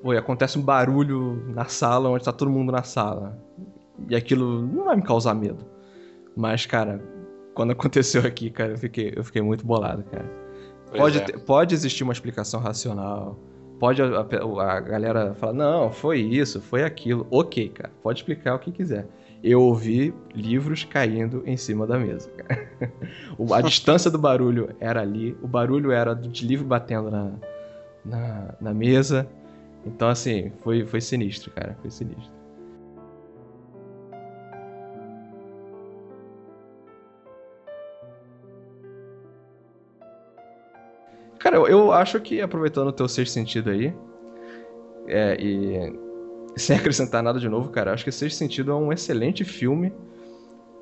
Oi, acontece um barulho na sala onde tá todo mundo na sala. E aquilo não vai me causar medo. Mas, cara, quando aconteceu aqui, cara, eu fiquei, eu fiquei muito bolado, cara.
Pois
Pode,
é.
pode existir uma explicação racional. Pode a, a- a galera falar, não, foi isso, foi aquilo. Ok, cara, pode explicar o que quiser. Eu ouvi livros caindo em cima da mesa, A distância do barulho era ali, o barulho era de livro batendo na, na, na mesa. Então, assim, foi, foi sinistro, cara, foi sinistro. Cara, eu, eu acho que, aproveitando o teu sexto sentido aí, é, e sem acrescentar nada de novo, cara, acho que Sexto Sentido é um excelente filme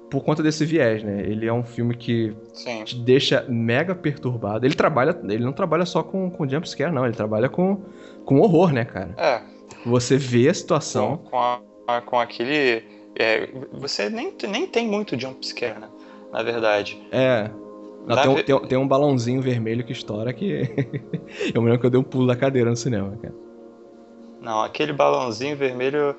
por conta desse viés, né? Ele é um filme que
Sim.
te deixa mega perturbado. Ele trabalha, ele não trabalha só com, com jumpscare, não, ele trabalha com, com horror, né, cara?
É,
Você vê a
com,
situação.
com, a- a- com aquele. é, você nem, nem tem muito jumpscare, né? Na verdade.
É. Não, tem, um,
ve-
tem tem um balãozinho vermelho que estoura que. eu me lembro que eu dei um pulo da cadeira no cinema, cara.
Não, aquele balãozinho vermelho.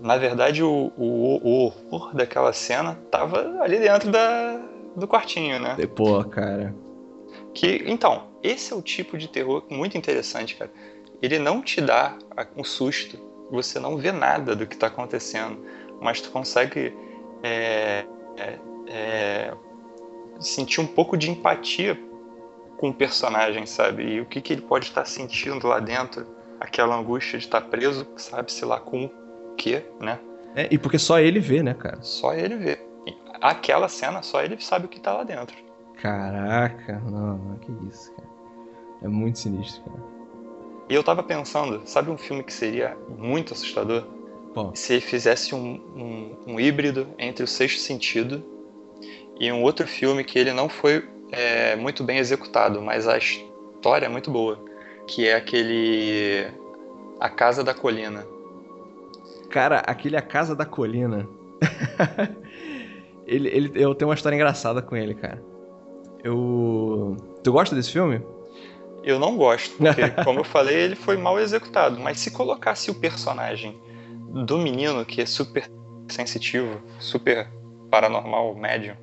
Na verdade, o, o, o horror daquela cena tava ali dentro da, do quartinho, né?
Pô, cara.
Que, então, esse é o tipo de terror muito interessante, cara. Ele não te dá um susto, você não vê nada do que tá acontecendo, mas tu consegue é, é, é, sentir um pouco de empatia com o personagem, sabe? E o que, que ele pode estar sentindo lá dentro, aquela angústia de estar preso, sabe-se lá com o quê, né?
É, e porque só ele vê, né, cara?
Só ele vê. Aquela cena, só ele sabe o que tá lá dentro.
Caraca, não, não, que isso, cara. É muito sinistro, cara.
E eu tava pensando, sabe um filme que seria muito assustador?
Bom,
Se ele fizesse um, um, um híbrido entre o Sexto Sentido e um outro filme que ele não foi é, muito bem executado, mas a história é muito boa, que é aquele A Casa da Colina.
cara, aquele A Casa da Colina. ele, ele, eu tenho uma história engraçada com ele, cara. Eu. Tu gosta desse filme?
Eu não gosto, porque, como eu falei, ele foi mal executado. Mas se colocasse o personagem do menino, que é super sensitivo, super paranormal, médium,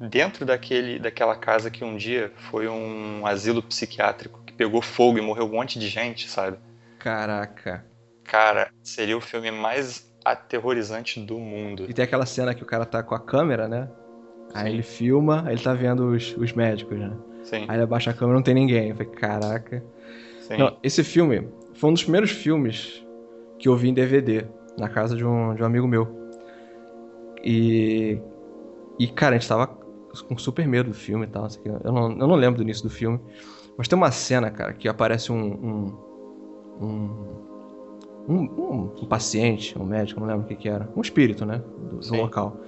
dentro daquele, daquela casa que um dia foi um asilo psiquiátrico pegou fogo e morreu um monte de gente, sabe?
Caraca.
Cara, seria o filme mais aterrorizante do mundo.
E tem aquela cena que o cara tá com a câmera, né? Aí ele filma, aí ele tá vendo os, os médicos, né?
Sim,
Aí ele abaixa a câmera não tem ninguém. Eu falei, caraca.
sim.
Não, esse filme foi um dos primeiros filmes que eu vi em DVD na casa de um, de um amigo meu. E. E, cara, a gente tava com super medo do filme e tal. Eu, não, eu não lembro do início do filme. Mas tem uma cena, cara, que aparece um. um, um, um, um paciente, um médico, não lembro o que, que era. Um espírito, né? Do, do local.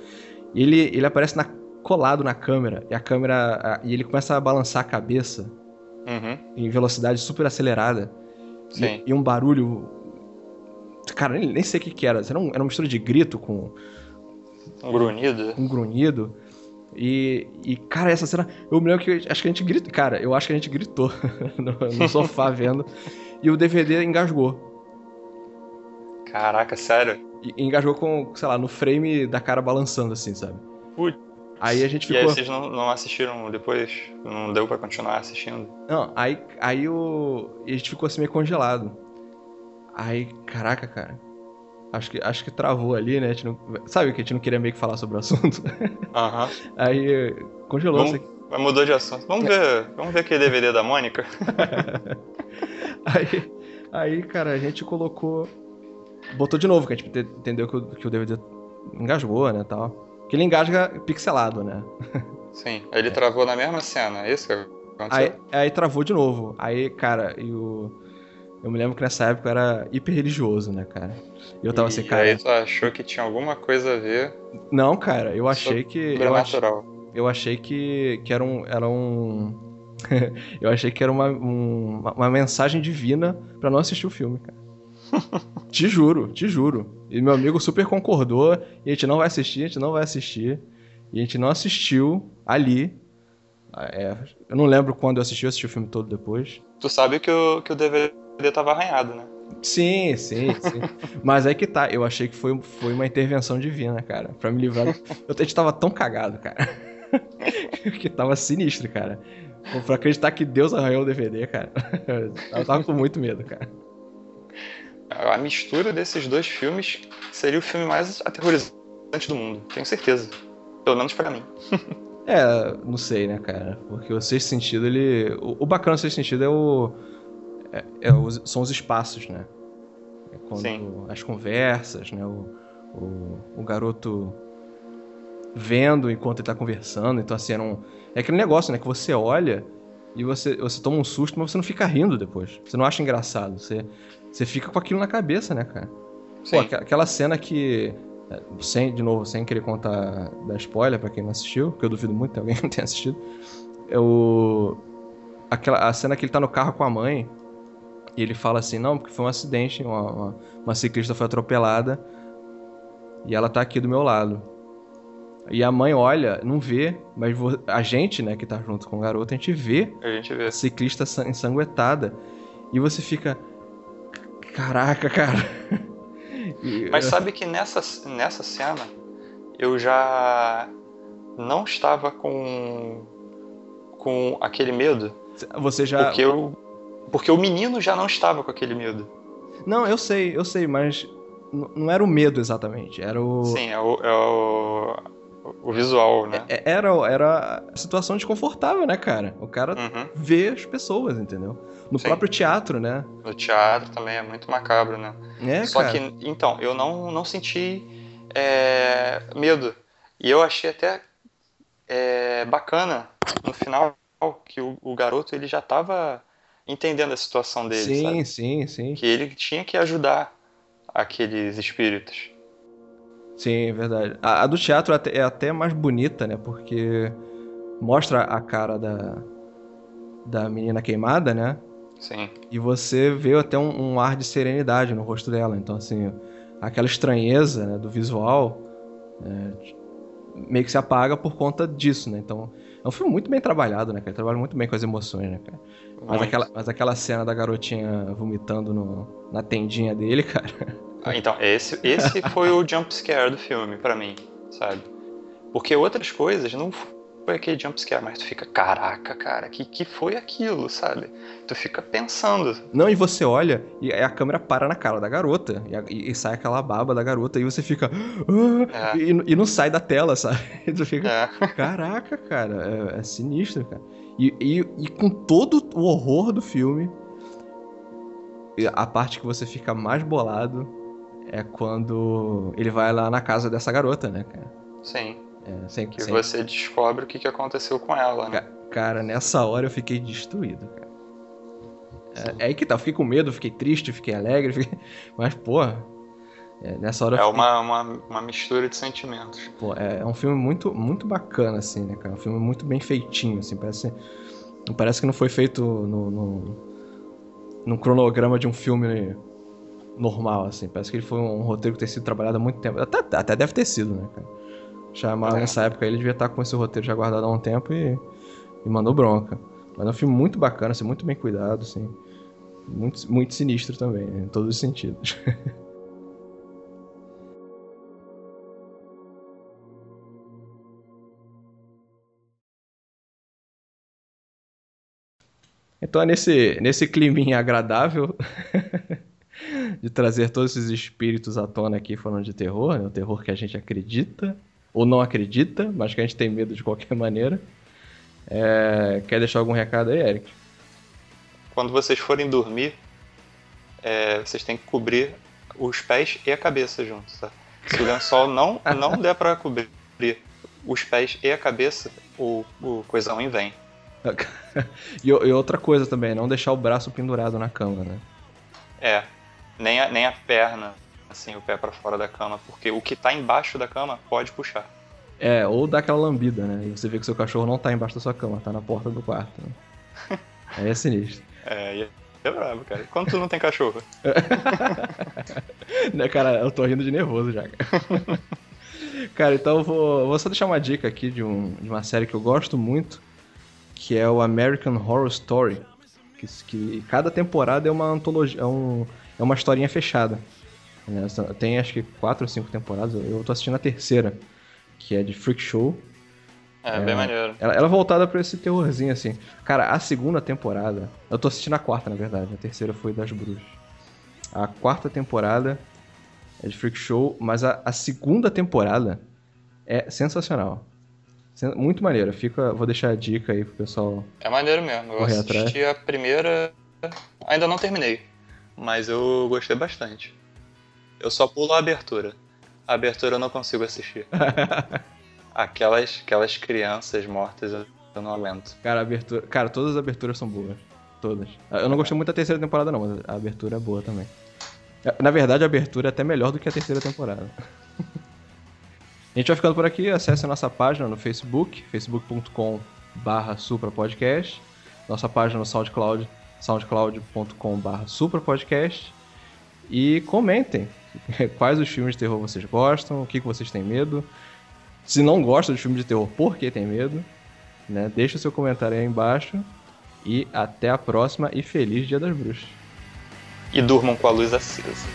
E ele, ele aparece na, colado na câmera. E a câmera. A, e ele começa a balançar a cabeça
Uhum.
em velocidade super acelerada.
Sim.
E, e um barulho. Cara, nem, nem sei o que, que era. Era, um, era uma mistura de grito com
Um grunhido.
um grunhido. E, e, cara, essa cena. Eu me lembro que acho que a gente gritou. Cara, eu acho que a gente gritou no, no sofá vendo. E o DVD engasgou.
Caraca, sério?
E engasgou com, sei lá, no frame da cara balançando, assim, sabe?
Putz.
Aí a gente
E aí
ficou.
vocês não, não assistiram depois? Não deu pra continuar assistindo?
Não, aí, aí o. e a gente ficou assim meio congelado. Aí, caraca, cara. Acho que, acho que travou ali, né? Não, sabe que a gente não queria meio que falar sobre o assunto?
Aham.
Aí congelou.
Vamos- Mas mudou de assunto. Vamos ver, vamos ver aquele DVD da Mônica?
Aí, aí, cara, a gente colocou. Botou de novo, que a gente ente- entendeu que o, que o DVD engasgou, né? Tal. Que ele engasga pixelado, né?
Sim. Ele travou na mesma cena, é isso que aconteceu?
Aí, aí travou de novo. Aí, cara, e o. Eu me lembro que nessa época eu era hiper religioso, né, cara? E eu tava assim,
e
cara.
aí tu achou que tinha alguma coisa a ver
Não, cara, eu achei que. Eu, ach- eu achei que, que era um. Era um... eu achei que era uma, um- uma mensagem divina pra não assistir o filme, cara. te juro, te juro. E meu amigo super concordou. E a gente não vai assistir, a gente não vai assistir. E a gente não assistiu ali. É, eu não lembro quando eu assisti, eu assisti o filme todo depois.
Tu sabe que o, que o DVD tava arranhado, né?
Sim, sim, sim. Mas aí que tá, eu achei que foi, foi uma intervenção divina, cara. Pra me livrar. Eu, a gente tava tão cagado, cara. que tava sinistro, cara. Pô, Pra acreditar que Deus arranhou o DVD, cara. Eu tava com muito medo, cara.
A mistura desses dois filmes seria o filme mais aterrorizante do mundo, tenho certeza. Pelo menos pra mim.
É, não sei, né, cara? Porque o sexto sentido, ele. O, o bacana do sexto sentido é o. é- é os- são os espaços, né? É quando
Sim.
as conversas, né? O, o, o garoto vendo enquanto ele tá conversando. Então, assim, era um, é aquele negócio, né? Que você olha e você, você toma um susto, mas você não fica rindo depois. Você não acha engraçado. Você, você fica com aquilo na cabeça, né, cara? Pô,
Sim.
aqua- aquela cena que. é, Sem, de novo, sem querer contar da spoiler pra quem não assistiu, porque eu duvido muito que alguém não tenha assistido. É o. Aquela, a cena que ele tá no carro com a mãe. E ele fala assim, não, porque foi um acidente, uma, uma, uma ciclista foi atropelada. E ela tá aqui do meu lado. E a mãe olha, não vê, mas a gente, né, que tá junto com o garoto, a gente vê
A gente vê.
a ciclista san- ensanguentada. E você fica. Caraca, cara.
Mas sabe que nessa, nessa cena eu já não estava com com aquele medo,
Você já.
porque eu porque o menino já não estava com aquele medo.
Não, eu sei, eu sei, mas não era o medo exatamente. Era o.
Sim, é o, é o, o visual, né?
É- Era, era a situação desconfortável, né, cara? O cara
Uhum.
vê as pessoas, entendeu? No
Sim.
próprio teatro, né?
No teatro também é muito macabro, né?
É,
Só
cara.
que, então, eu não, não senti é, medo. E eu achei até é, bacana no final que o, o garoto ele já estava entendendo a situação dele,
sim,
sabe?
sim, sim.
Que ele tinha que ajudar aqueles espíritos.
Sim, é verdade. A, a do teatro até- é até mais bonita, né? Porque mostra a cara da, da menina queimada, né?
Sim,
E você vê até um, um ar de serenidade no rosto dela. Então, assim, aquela estranheza né, do visual né, meio que se apaga por conta disso, né? Então, é um filme muito bem trabalhado, né, cara? Trabalha muito bem com as emoções, né, cara? Mas aquela, mas aquela cena da garotinha vomitando no- na tendinha dele, cara.
Ah, Então, esse, esse foi o jump scare do filme pra mim, sabe? Porque outras coisas não foi aquele jump scare, mas tu fica, caraca, cara, que que foi aquilo, sabe? Tu fica pensando.
Não, e você olha e a câmera para na cara da garota. E, a- e- sai aquela baba da garota. E você fica. "Ah",
É.
e, e não sai da tela, sabe? Tu fica.
É,
Caraca, cara, é, é sinistro, cara. E, e, e com todo o horror do filme, a parte que você fica mais bolado é quando ele vai lá na casa dessa garota, né, cara?
Sim.
É, sem,
Que
sem-
você descobre o que, que aconteceu com ela, né?
Ca- Cara, nessa hora eu fiquei destruído, cara. É, é aí que tá, eu fiquei com medo, fiquei triste, fiquei alegre, fiquei- mas, porra, é, nessa hora
É
fiquei-
uma, uma, uma mistura de sentimentos.
Pô, é, é um filme muito, muito bacana, assim, né, cara? Um filme muito bem feitinho, assim, parece... Parece que não foi feito no, no, num cronograma de um filme normal, assim. Parece que ele foi um roteiro que tem sido trabalhado há muito tempo. Até, até deve ter sido, né, cara? Chamaram
É.
nessa época, ele devia estar com esse roteiro já guardado há um tempo e, e mandou bronca. Mas é um filme muito bacana, assim, muito bem cuidado, assim. Muito, muito sinistro também, né, em todos os sentidos. Então é nesse, nesse climinha agradável de trazer todos esses espíritos à tona aqui falando de terror, né? o terror que a gente acredita ou não acredita, mas que a gente tem medo de qualquer maneira. É, Quer deixar algum recado aí, Eric?
Quando vocês forem dormir, é, vocês têm que cobrir os pés e a cabeça juntos, tá? Se o lençol não, não der pra cobrir os pés e a cabeça, o, o coisão vem.
E, e outra coisa também, não deixar o braço pendurado na cama, né?
É, nem a, nem a perna, assim, o pé pra fora da cama, porque o que tá embaixo da cama pode puxar.
É, ou dar aquela lambida, né? E você vê que seu cachorro não tá embaixo da sua cama, tá na porta do quarto. Né? Aí é sinistro.
É, e é brabo, cara. Quando tu não tem cachorro?
né, cara, eu tô rindo de nervoso já. Cara, Cara, então eu vou, vou só deixar uma dica aqui de, um, de uma série que eu gosto muito, que é o American Horror Story. Que, que cada temporada é uma antologia, é, um, é uma historinha fechada. né? Tem acho que quatro ou cinco temporadas, eu- tô assistindo a terceira, que é de Freak Show.
É, bem maneiro.
Ela, ela é voltada pra esse terrorzinho, assim. Cara, a segunda temporada. Eu tô assistindo a quarta, na verdade. A terceira foi das bruxas. A quarta temporada é de Freak Show, mas a, a segunda temporada é sensacional. Muito maneira. Fica, vou deixar a dica aí pro pessoal.
É maneiro mesmo. Eu assisti a primeira. Ainda não terminei. Mas eu gostei bastante. Eu só pulo a abertura. A abertura eu não consigo assistir. Aquelas, aquelas crianças mortas eu não aguento.
Cara, abertura. Cara, todas as aberturas são boas. Todas. Eu não gostei muito da terceira temporada, não, mas a abertura é boa também. Na verdade, a abertura é até melhor do que a terceira temporada. A gente vai ficando por aqui, acesse a nossa página no Facebook, facebook.com barra suprapodcast, nossa página no SoundCloud, soundcloud.com barra suprapodcast e comentem quais os filmes de terror vocês gostam, o que, que vocês têm medo, se não gostam de filme de terror, por que tem medo, né? Deixa o seu comentário aí embaixo e até a próxima e feliz Dia das Bruxas.
E durmam com a luz acesa.